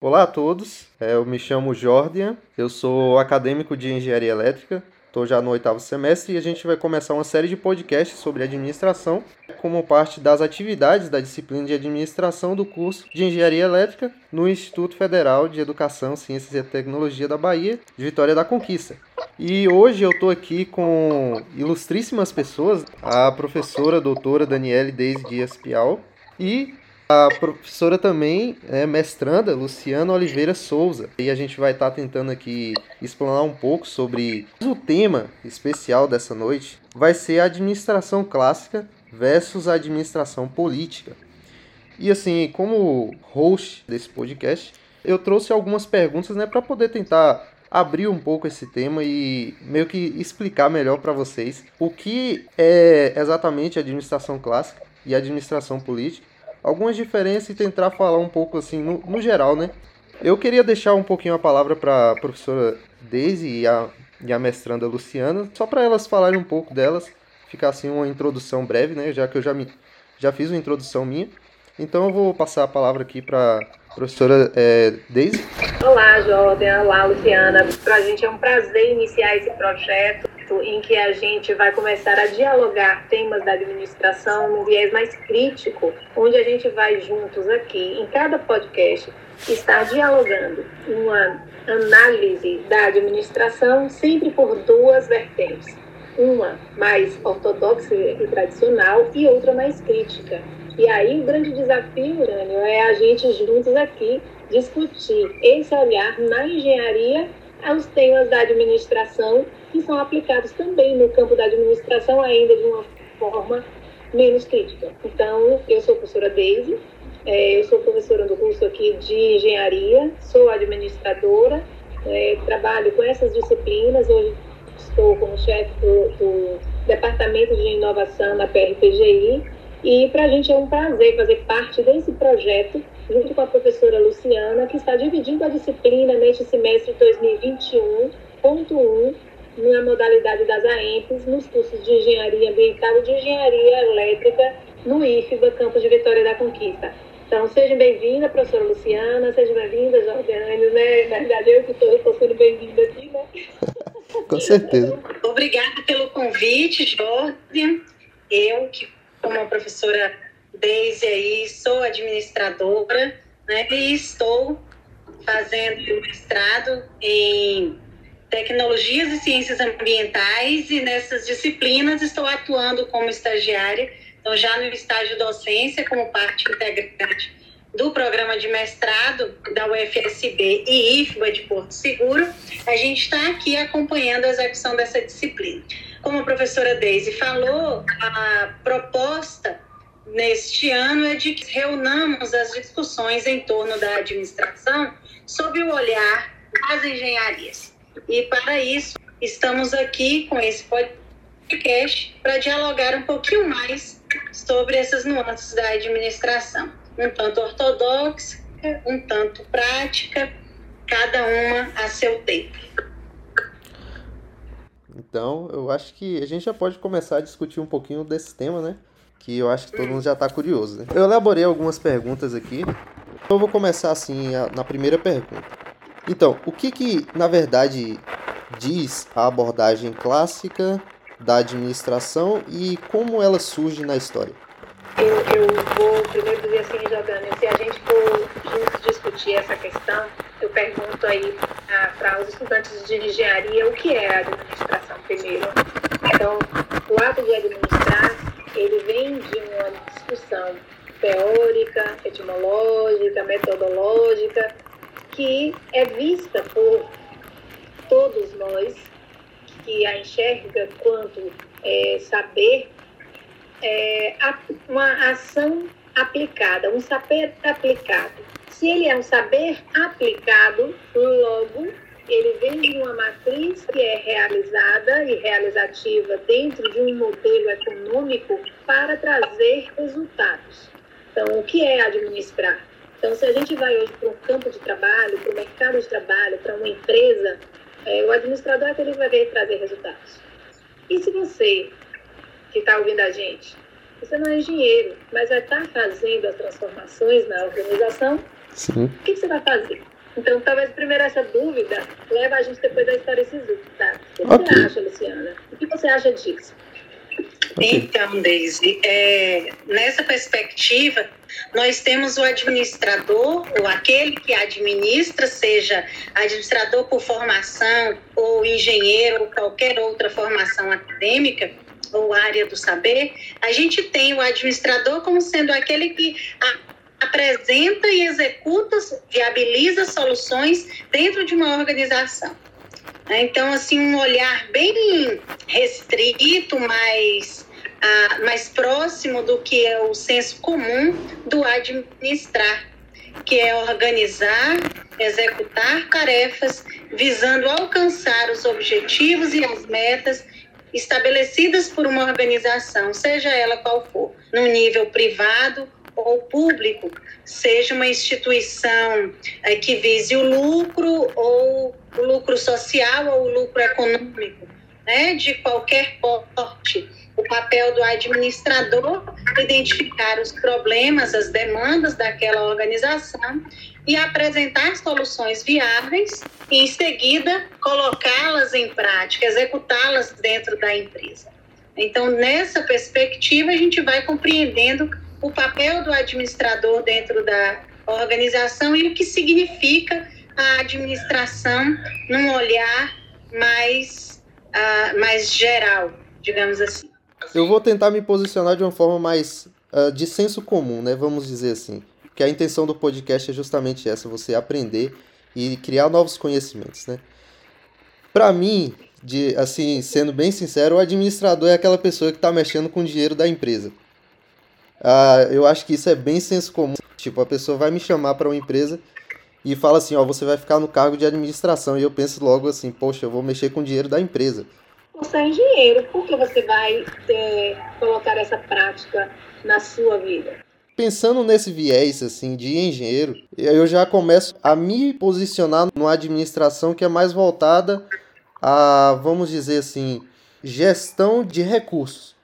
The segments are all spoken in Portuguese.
Olá a todos, é, eu me chamo Jordan, eu sou acadêmico de engenharia elétrica, estou já no oitavo semestre e a gente vai começar uma série de podcasts sobre administração como parte das atividades da disciplina de administração do curso de engenharia elétrica no Instituto Federal de Educação, Ciências e Tecnologia da Bahia, de Vitória da Conquista. E hoje eu estou aqui com ilustríssimas pessoas, a professora doutora Daniele Deise Dias Pial e a professora também é mestranda, Luciana Oliveira Souza. E a gente vai estar tá tentando aqui explanar um pouco sobre o tema especial dessa noite. Vai ser a administração clássica versus a administração política. E assim, como host desse podcast, eu trouxe algumas perguntas né, para poder tentar abrir um pouco esse tema e meio que explicar melhor para vocês o que é exatamente a administração clássica e a administração política algumas diferenças e tentar falar um pouco assim no, no geral, né? Eu queria deixar um pouquinho a palavra para a professora Daisy e a, e a mestranda Luciana, só para elas falarem um pouco delas, ficar assim uma introdução breve, né? Já que eu já, me, já fiz uma introdução minha. Então eu vou passar a palavra aqui para a professora é, Daisy. Olá, Jordan. Olá, Luciana. Para a gente é um prazer iniciar esse projeto em que a gente vai começar a dialogar temas da administração num viés mais crítico, onde a gente vai juntos aqui, em cada podcast, estar dialogando uma análise da administração sempre por duas vertentes. Uma mais ortodoxa e tradicional e outra mais crítica. E aí o grande desafio, Urânio, é a gente juntos aqui discutir esse olhar na engenharia aos temas da administração que são aplicados também no campo da administração, ainda de uma forma menos crítica. Então, eu sou professora Deise, é, eu sou professora do curso aqui de engenharia, sou administradora, é, trabalho com essas disciplinas, hoje estou como chefe do, do Departamento de Inovação na PRPGI, e para a gente é um prazer fazer parte desse projeto, junto com a professora Luciana, que está dividindo a disciplina neste semestre de 2021.1 na modalidade das AEMPs, nos cursos de Engenharia Ambiental e de Engenharia Elétrica no IFBA, Campus de Vitória da Conquista. Então, seja bem-vinda, professora Luciana, seja bem-vinda, Jordânia, né? Na verdade, eu que estou sendo bem-vinda aqui, né? Com certeza. Obrigada pelo convite, Jordan. Eu, que como a professora Deise aí, sou administradora, né? E estou fazendo mestrado em tecnologias e ciências ambientais e nessas disciplinas estou atuando como estagiária, então já no estágio docência como parte integrante do programa de mestrado da UFSB e IFBA de Porto Seguro, a gente está aqui acompanhando a execução dessa disciplina. Como a professora Deise falou, a proposta neste ano é de que reunamos as discussões em torno da administração sob o olhar das engenharias. E para isso, estamos aqui com esse podcast para dialogar um pouquinho mais sobre essas nuances da administração, um tanto ortodoxa, um tanto prática, cada uma a seu tempo. Então, eu acho que a gente já pode começar a discutir um pouquinho desse tema, né? Que eu acho que todo mundo já está curioso. Né? Eu elaborei algumas perguntas aqui. Então, eu vou começar assim na primeira pergunta. Então, o que que, na verdade, diz a abordagem clássica da administração e como ela surge na história? Eu, eu primeiro dizer assim, Jordânia, se a gente for juntos discutir essa questão, eu pergunto aí ah, para os estudantes de engenharia o que é a administração primeiro. Então, o ato de administrar, ele vem de uma discussão teórica, etimológica, metodológica, que é vista por todos nós que a enxerga quanto é, saber, é, uma ação aplicada, um saber aplicado. Se ele é um saber aplicado, logo ele vem de uma matriz que é realizada e realizativa dentro de um modelo econômico para trazer resultados. Então, o que é administrar? Então, se a gente vai hoje para um campo de trabalho, para o mercado de trabalho, para uma empresa, é, o administrador é que ele vai ver trazer resultados. E se você, que está ouvindo a gente, você não é engenheiro, mas vai estar tá fazendo as transformações na organização, Sim. O que, você vai fazer? Então, talvez primeiro essa dúvida leve a gente depois a história Sisu, tá? O que okay. você acha, Luciana? O que você acha disso? Então, Deise, é, nessa perspectiva, nós temos o administrador, ou aquele que administra, seja administrador por formação, ou engenheiro, ou qualquer outra formação acadêmica, ou área do saber, a gente tem o administrador como sendo aquele que apresenta e executa, viabiliza soluções dentro de uma organização. Então, assim, um olhar bem restrito, mais, ah, mais próximo do que é o senso comum do administrar, que é organizar, executar tarefas visando alcançar os objetivos e as metas estabelecidas por uma organização, seja ela qual for, no nível privado ou público, seja uma instituição é, que vise o lucro ou o lucro social ou o lucro econômico, né, de qualquer porte. O papel do administrador é identificar os problemas, as demandas daquela organização e apresentar soluções viáveis e, em seguida, colocá-las em prática, executá-las dentro da empresa. Então, nessa perspectiva, a gente vai compreendendo o papel do administrador dentro da organização e o que significa a administração num olhar mais, uh, mais geral, digamos assim. Eu vou tentar me posicionar de uma forma mais uh, de senso comum, né? Vamos dizer assim. Que a intenção do podcast é justamente essa, você aprender e criar novos conhecimentos, né? Para mim, de assim, sendo bem sincero, o administrador é aquela pessoa que está mexendo com o dinheiro da empresa. Ah, eu acho que isso é bem senso comum. Tipo, a pessoa vai me chamar para uma empresa e fala assim, ó, você vai ficar no cargo de administração. E eu penso logo assim, poxa, eu vou mexer com o dinheiro da empresa. Você é engenheiro, por que você vai ter, colocar essa prática na sua vida? Pensando nesse viés assim de engenheiro, eu já começo a me posicionar numa administração que é mais voltada a, vamos dizer assim, gestão de recursos.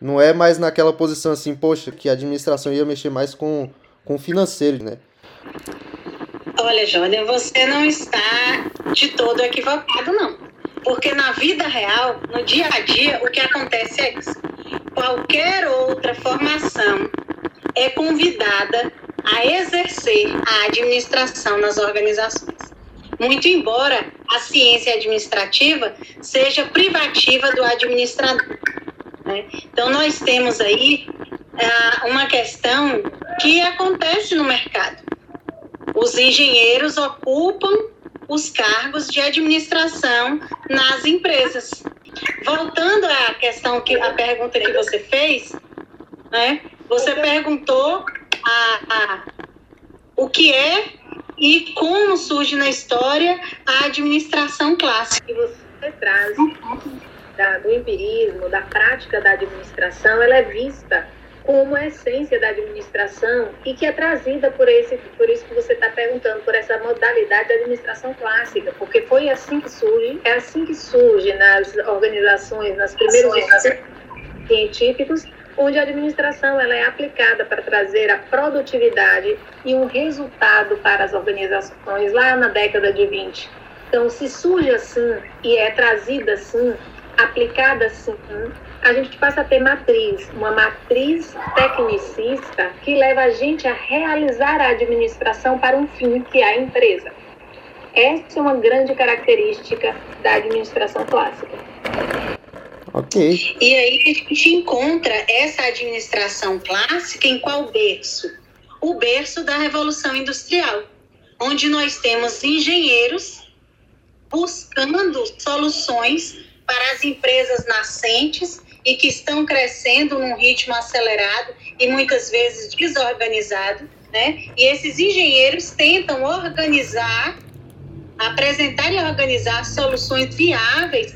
Não é mais naquela posição assim, poxa, que a administração ia mexer mais com, com financeiro, né? Olha, Jônia, você não está de todo equivocado, não. Porque na vida real, no dia a dia, o que acontece é isso. Qualquer outra formação é convidada a exercer a administração nas organizações. Muito embora a ciência administrativa seja privativa do administrador. Né? Então, nós temos aí ah, uma questão que acontece no mercado. Os engenheiros ocupam os cargos de administração nas empresas. Voltando à questão que a pergunta que você fez, né? Você perguntou a, a, o que é e como surge na história a administração clássica. E você traz da, do empirismo, da prática da administração, ela é vista como a essência da administração e que é trazida por esse, por isso que você está perguntando, por essa modalidade de administração clássica, porque foi assim que surge, é assim que surge nas organizações, nas primeiros científicos, onde a administração ela é aplicada para trazer a produtividade e um resultado para as organizações lá na década de 20. Então, se surge assim e é trazida assim, aplicada assim, a gente passa a ter matriz, uma matriz tecnicista que leva a gente a realizar a administração para um fim, que é a empresa. Essa é uma grande característica da administração clássica. Ok. E aí a gente encontra essa administração clássica em qual berço? O berço da Revolução Industrial, onde nós temos engenheiros buscando soluções para as empresas nascentes e que estão crescendo num ritmo acelerado e muitas vezes desorganizado, né? E esses engenheiros tentam organizar, apresentar e organizar soluções viáveis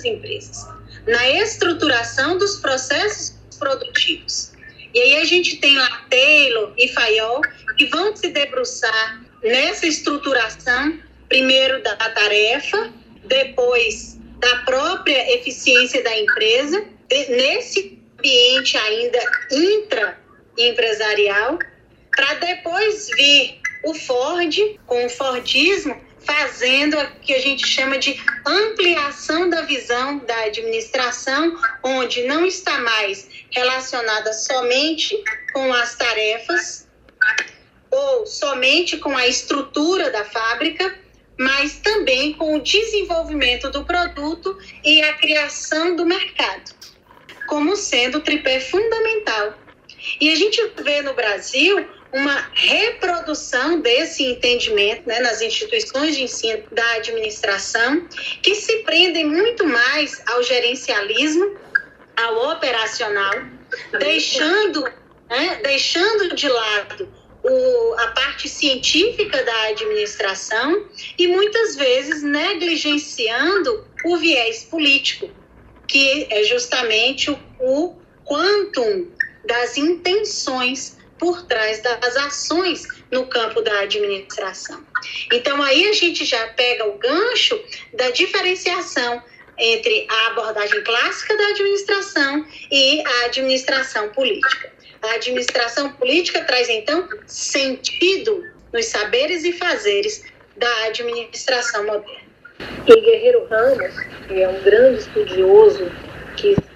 às empresas, na estruturação dos processos produtivos. E aí a gente tem lá Taylor e Fayol que vão se debruçar nessa estruturação, primeiro da tarefa, depois da própria eficiência da empresa, nesse ambiente ainda intraempresarial, para depois vir o Ford com o Fordismo fazendo o que a gente chama de ampliação da visão da administração, onde não está mais relacionada somente com as tarefas ou somente com a estrutura da fábrica, mas também com o desenvolvimento do produto e a criação do mercado, como sendo o tripé fundamental. E a gente vê no Brasil uma reprodução desse entendimento né, nas instituições de ensino da administração, que se prendem muito mais ao gerencialismo, ao operacional, deixando, né, deixando de lado o, a parte científica da administração e muitas vezes negligenciando o viés político, que é justamente o, o quantum das intenções por trás das ações no campo da administração. Então, aí a gente já pega o gancho da diferenciação entre a abordagem clássica da administração e a administração política. A administração política traz, então, sentido nos saberes e fazeres da administração moderna. E Guerreiro Ramos, que é um grande estudioso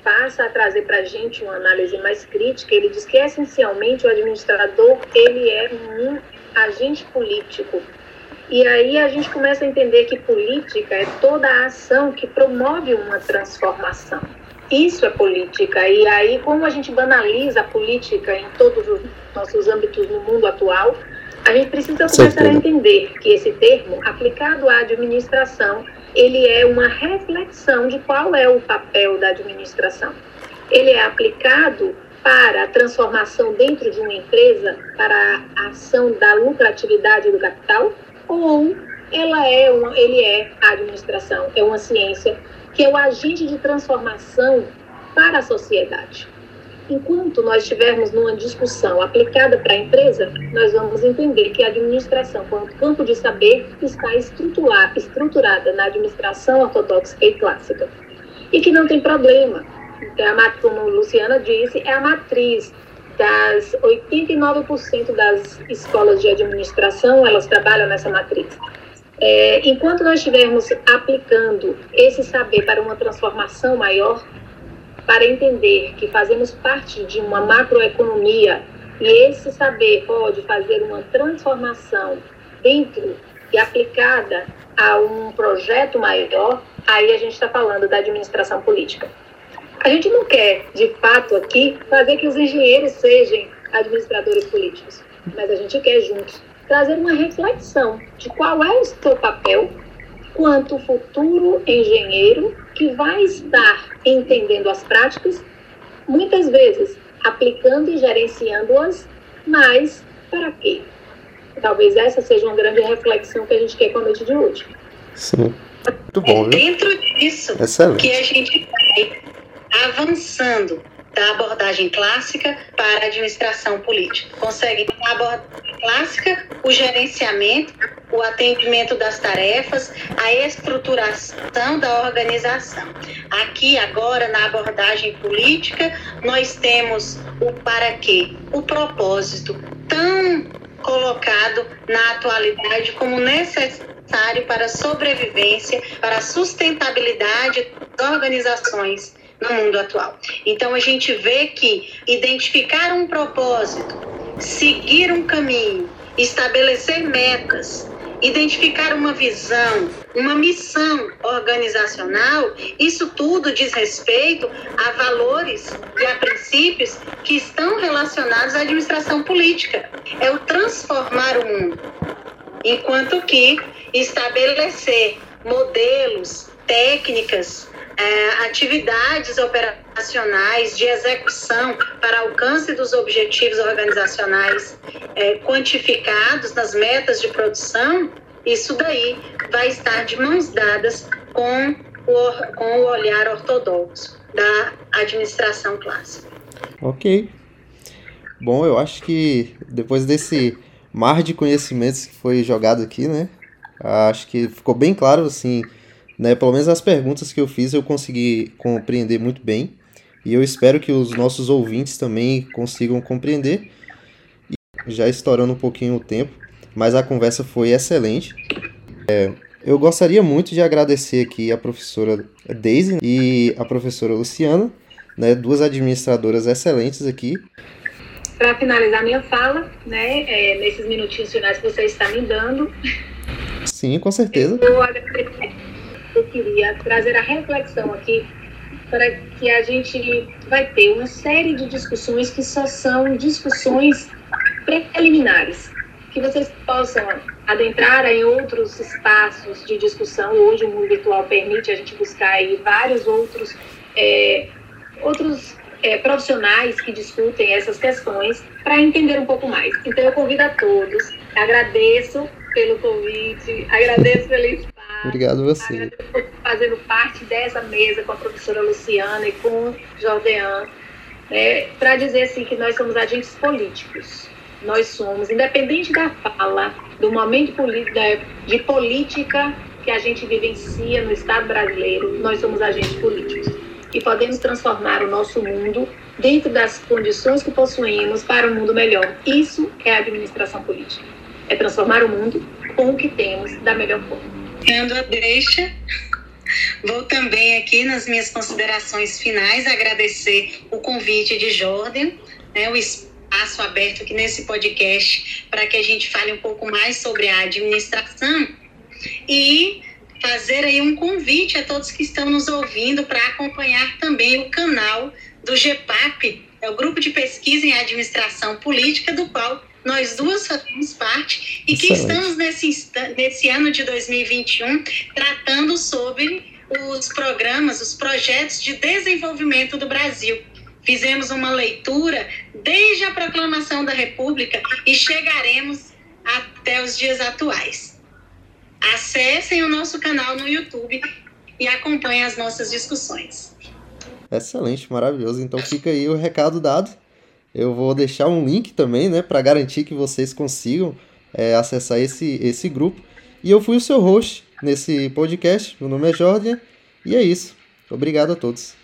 passa a trazer para a gente uma análise mais crítica, ele diz que essencialmente o administrador ele é um agente político. E aí a gente começa a entender que política é toda a ação que promove uma transformação. Isso é política. E aí, como a gente banaliza a política em todos os nossos âmbitos no mundo atual, a gente precisa começar a entender que esse termo, aplicado à administração, ele é uma reflexão de qual é o papel da administração. Ele é aplicado para a transformação dentro de uma empresa, para a ação da lucratividade do capital, ou ela é uma, ele é a administração, é uma ciência que é o agente de transformação para a sociedade. Enquanto nós estivermos numa discussão aplicada para a empresa, nós vamos entender que a administração, como campo de saber, está estruturada na administração ortodoxa e clássica. E que não tem problema. A, como Luciana disse, é a matriz das 89% das escolas de administração, elas trabalham nessa matriz. É, enquanto nós estivermos aplicando esse saber para uma transformação maior, para entender que fazemos parte de uma macroeconomia e esse saber pode fazer uma transformação dentro e aplicada a um projeto maior, aí a gente está falando da administração política. A gente não quer, de fato, aqui fazer que os engenheiros sejam administradores políticos, mas a gente quer juntos trazer uma reflexão de qual é o seu papel quanto futuro engenheiro que vai estar entendendo as práticas, muitas vezes aplicando e gerenciando-as, mas para quê? Talvez essa seja uma grande reflexão que a gente quer com a noite de hoje. Sim. Muito bom, é dentro disso Excelente. que a gente vai avançando da abordagem clássica para a administração política. Consegue, na abordagem clássica, o gerenciamento, o atendimento das tarefas, a estruturação da organização. Aqui, agora, na abordagem política, nós temos o para quê, o propósito tão colocado na atualidade como necessário para a sobrevivência, para a sustentabilidade das organizações no mundo atual. Então a gente vê que identificar um propósito, seguir um caminho, estabelecer metas, identificar uma visão, uma missão organizacional, isso tudo diz respeito a valores e a princípios que estão relacionados à administração política. É o transformar o mundo. Enquanto que estabelecer modelos, técnicas, é, atividades operacionais de execução para alcance dos objetivos organizacionais é, quantificados nas metas de produção, isso daí vai estar de mãos dadas com o, com o olhar ortodoxo da administração clássica. Ok. Bom, eu acho que depois desse mar de conhecimentos que foi jogado aqui, né? Acho que ficou bem claro, assim, né? Pelo menos as perguntas que eu fiz eu consegui compreender muito bem. E eu espero que os nossos ouvintes também consigam compreender. já estourando um pouquinho o tempo, mas a conversa foi excelente. É, eu gostaria muito de agradecer aqui a professora Daisy e a professora Luciana, né, duas administradoras excelentes aqui. Para finalizar minha fala, né, é, nesses minutinhos finais que você está me dando. Sim, com certeza. Eu, eu queria trazer a reflexão aqui para que a gente vai ter uma série de discussões que só são discussões preliminares, que vocês possam adentrar em outros espaços de discussão. Hoje o mundo virtual permite a gente buscar aí vários outros, é, outros é, profissionais que discutem essas questões para entender um pouco mais. Então eu convido a todos, agradeço pelo convite, agradeço pelo espaço. Obrigado a você. Fazendo parte dessa mesa com a professora Luciana e com o Jordean, né, para dizer assim que nós somos agentes políticos nós somos, independente da fala, do momento de política que a gente vivencia no Estado brasileiro, nós somos agentes políticos. E podemos transformar o nosso mundo dentro das condições que possuímos para um mundo melhor. Isso é administração política. É transformar o mundo com o que temos da melhor forma. Dando a deixa, vou também aqui nas minhas considerações finais agradecer o convite de Jordan, né, o espaço aberto aqui nesse podcast para que a gente fale um pouco mais sobre a administração e fazer aí um convite a todos que estão nos ouvindo para acompanhar também o canal do GEPAP, é o grupo de pesquisa em administração política do qual nós duas fazemos parte e que estamos nesse, nesse ano de 2021 tratando sobre os programas, os projetos de desenvolvimento do Brasil. Fizemos uma leitura desde a proclamação da República e chegaremos até os dias atuais. Acessem o nosso canal no YouTube e acompanhem as nossas discussões. Excelente, maravilhoso. Então fica aí o recado dado. Eu vou deixar um link também, né, para garantir que vocês consigam é, acessar esse, esse grupo. E eu fui o seu host nesse podcast. Meu nome é Jordan e é isso. Obrigado a todos.